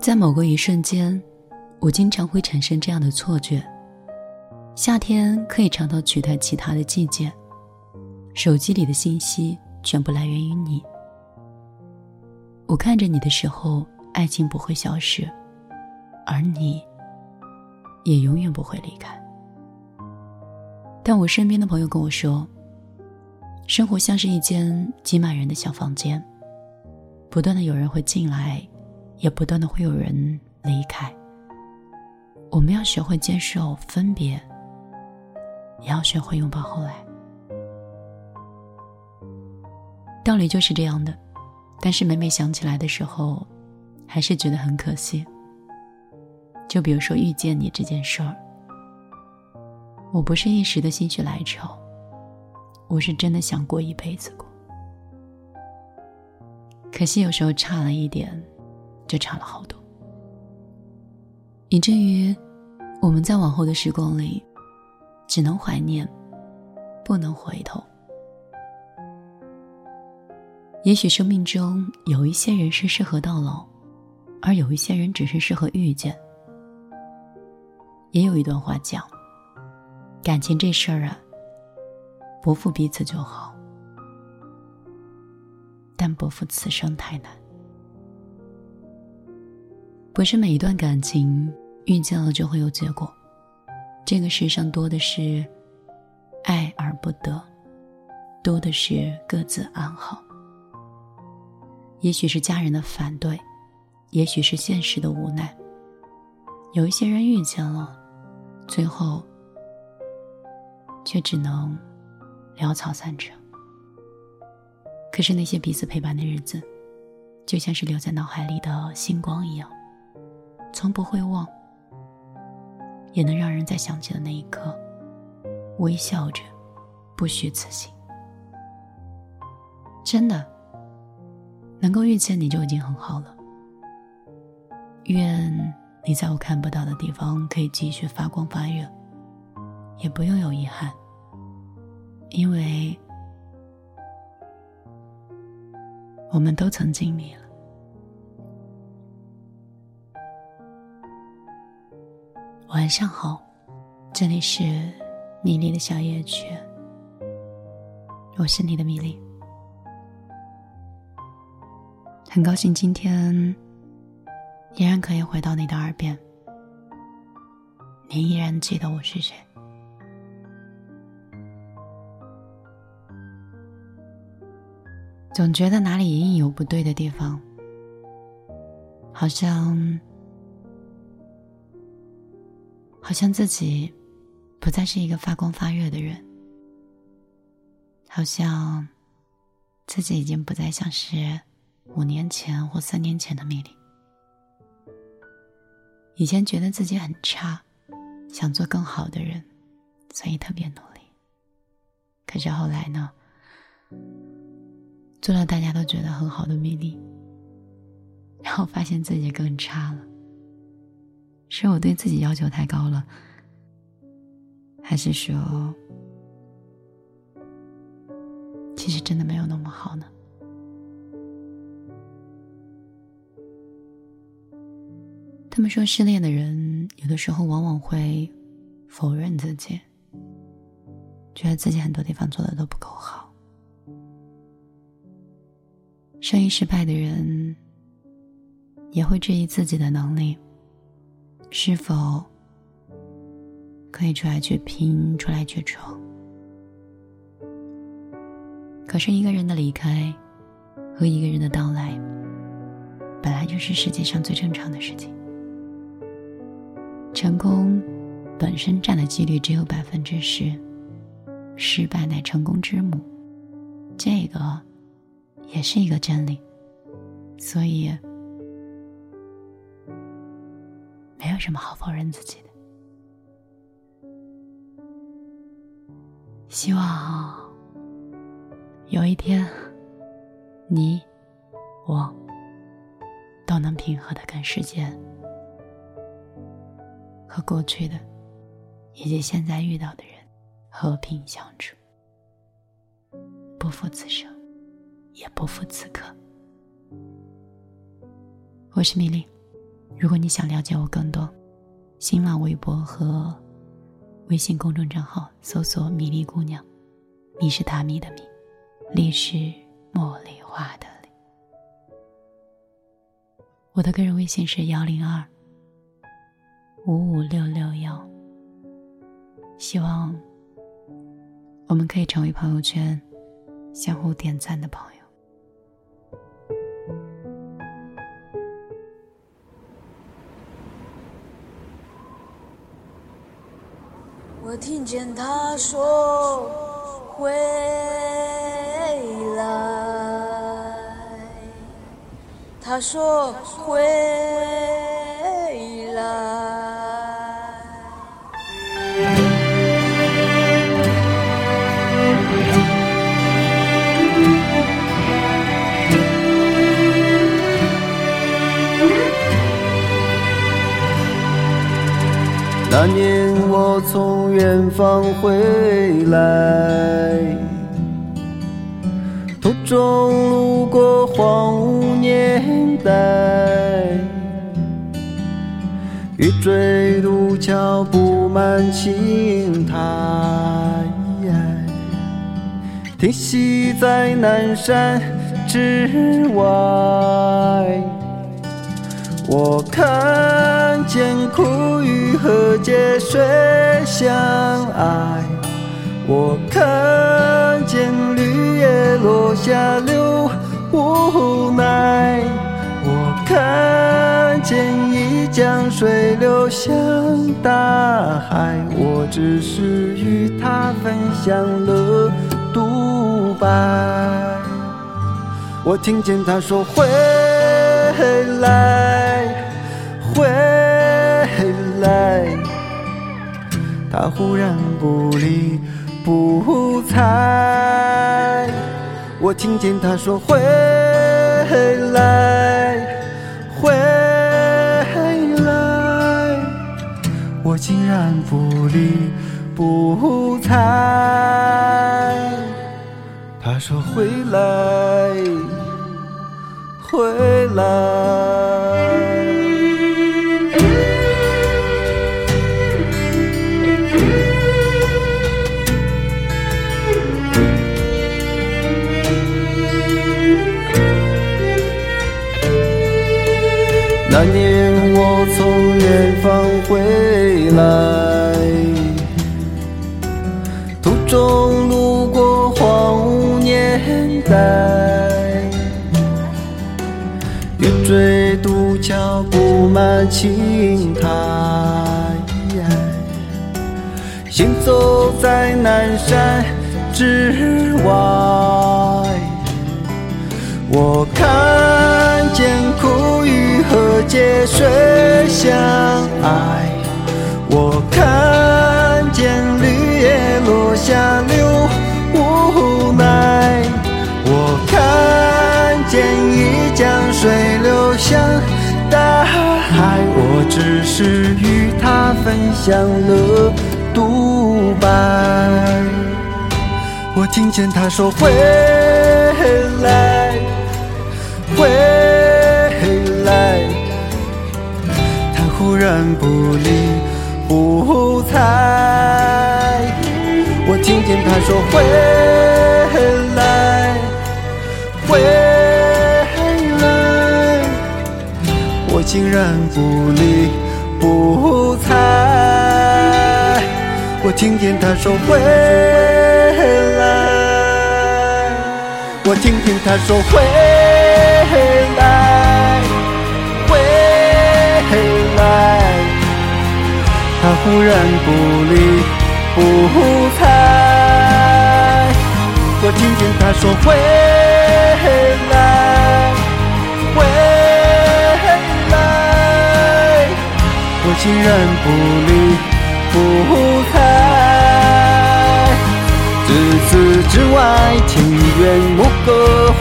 在某个一瞬间，我经常会产生这样的错觉：夏天可以尝到取代其他的季节，手机里的信息全部来源于你。我看着你的时候，爱情不会消失，而你也永远不会离开。但我身边的朋友跟我说，生活像是一间挤满人的小房间，不断的有人会进来。也不断的会有人离开。我们要学会接受分别，也要学会拥抱后来。道理就是这样的，但是每每想起来的时候，还是觉得很可惜。就比如说遇见你这件事儿，我不是一时的心血来潮，我是真的想过一辈子过。可惜有时候差了一点。就差了好多，以至于我们在往后的时光里，只能怀念，不能回头。也许生命中有一些人是适合到老，而有一些人只是适合遇见。也有一段话讲：感情这事儿啊，不负彼此就好，但不负此生太难。不是每一段感情遇见了就会有结果，这个世上多的是爱而不得，多的是各自安好。也许是家人的反对，也许是现实的无奈。有一些人遇见了，最后却只能潦草散场。可是那些彼此陪伴的日子，就像是留在脑海里的星光一样。从不会忘，也能让人在想起的那一刻，微笑着，不虚此行。真的，能够遇见你就已经很好了。愿你在我看不到的地方可以继续发光发热，也不用有遗憾，因为我们都曾经历了。晚上好，这里是米粒的小夜曲，我是你的米粒，很高兴今天依然可以回到你的耳边，你依然记得我是谁，总觉得哪里隐隐有不对的地方，好像。好像自己不再是一个发光发热的人，好像自己已经不再像是五年前或三年前的米粒。以前觉得自己很差，想做更好的人，所以特别努力。可是后来呢，做了大家都觉得很好的米粒，然后发现自己更差了。是我对自己要求太高了，还是说，其实真的没有那么好呢？他们说，失恋的人有的时候往往会否认自己，觉得自己很多地方做的都不够好。生意失败的人也会质疑自己的能力。是否可以出来去拼，出来去闯？可是，一个人的离开和一个人的到来，本来就是世界上最正常的事情。成功本身占的几率只有百分之十，失败乃成功之母，这个也是一个真理。所以。没有什么好否认自己的。希望有一天，你我都能平和的跟世界和过去的以及现在遇到的人和平相处，不负此生，也不负此刻。我是米粒。如果你想了解我更多，新浪微博和微信公众账号搜索“米粒姑娘”，米是大米的米，粒是茉莉花的粒。我的个人微信是幺零二五五六六幺。希望我们可以成为朋友圈相互点赞的朋友。我听见他说回来，他说回来。那年我从远方回来，途中路过荒芜年代，玉坠渡桥布满青苔，停息在南山之外。我看见苦雨和劫水相爱，我看见绿叶落下流无奈，我看见一江水流向大海，我只是与他分享了独白。我听见他说回来。他忽然不理不睬。我听见他说回来，回来，我竟然不理不睬。他说回来，回来。那年我从远方回来，途中路过荒芜年代，玉坠渡桥布满青苔，行走在南山之外，我看见苦和劫水相爱，我看见绿叶落下流无奈，我看见一江水流向大海，我只是与他分享了独白。我听见他说回来，回。然不理不睬，我听见他说回来，回来，我竟然不理不睬，我听见他说回来，我听见他说回来。他忽然不理不睬，我听见他说回来，回来，我竟然不理不睬。自此之外，庭院牧歌，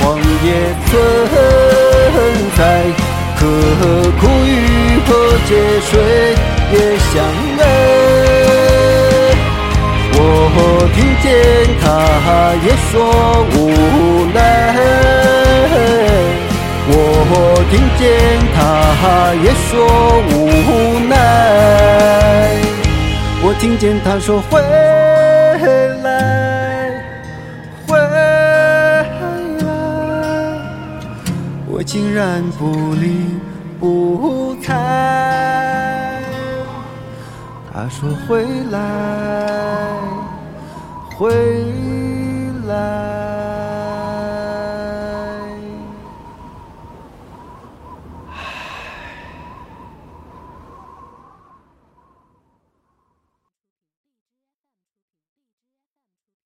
荒野存在，可苦与和解水。也相爱，我听见他也说无奈，我听见他也说无奈，我听见他说回来，回来，我竟然不理不睬。他说回来，回来。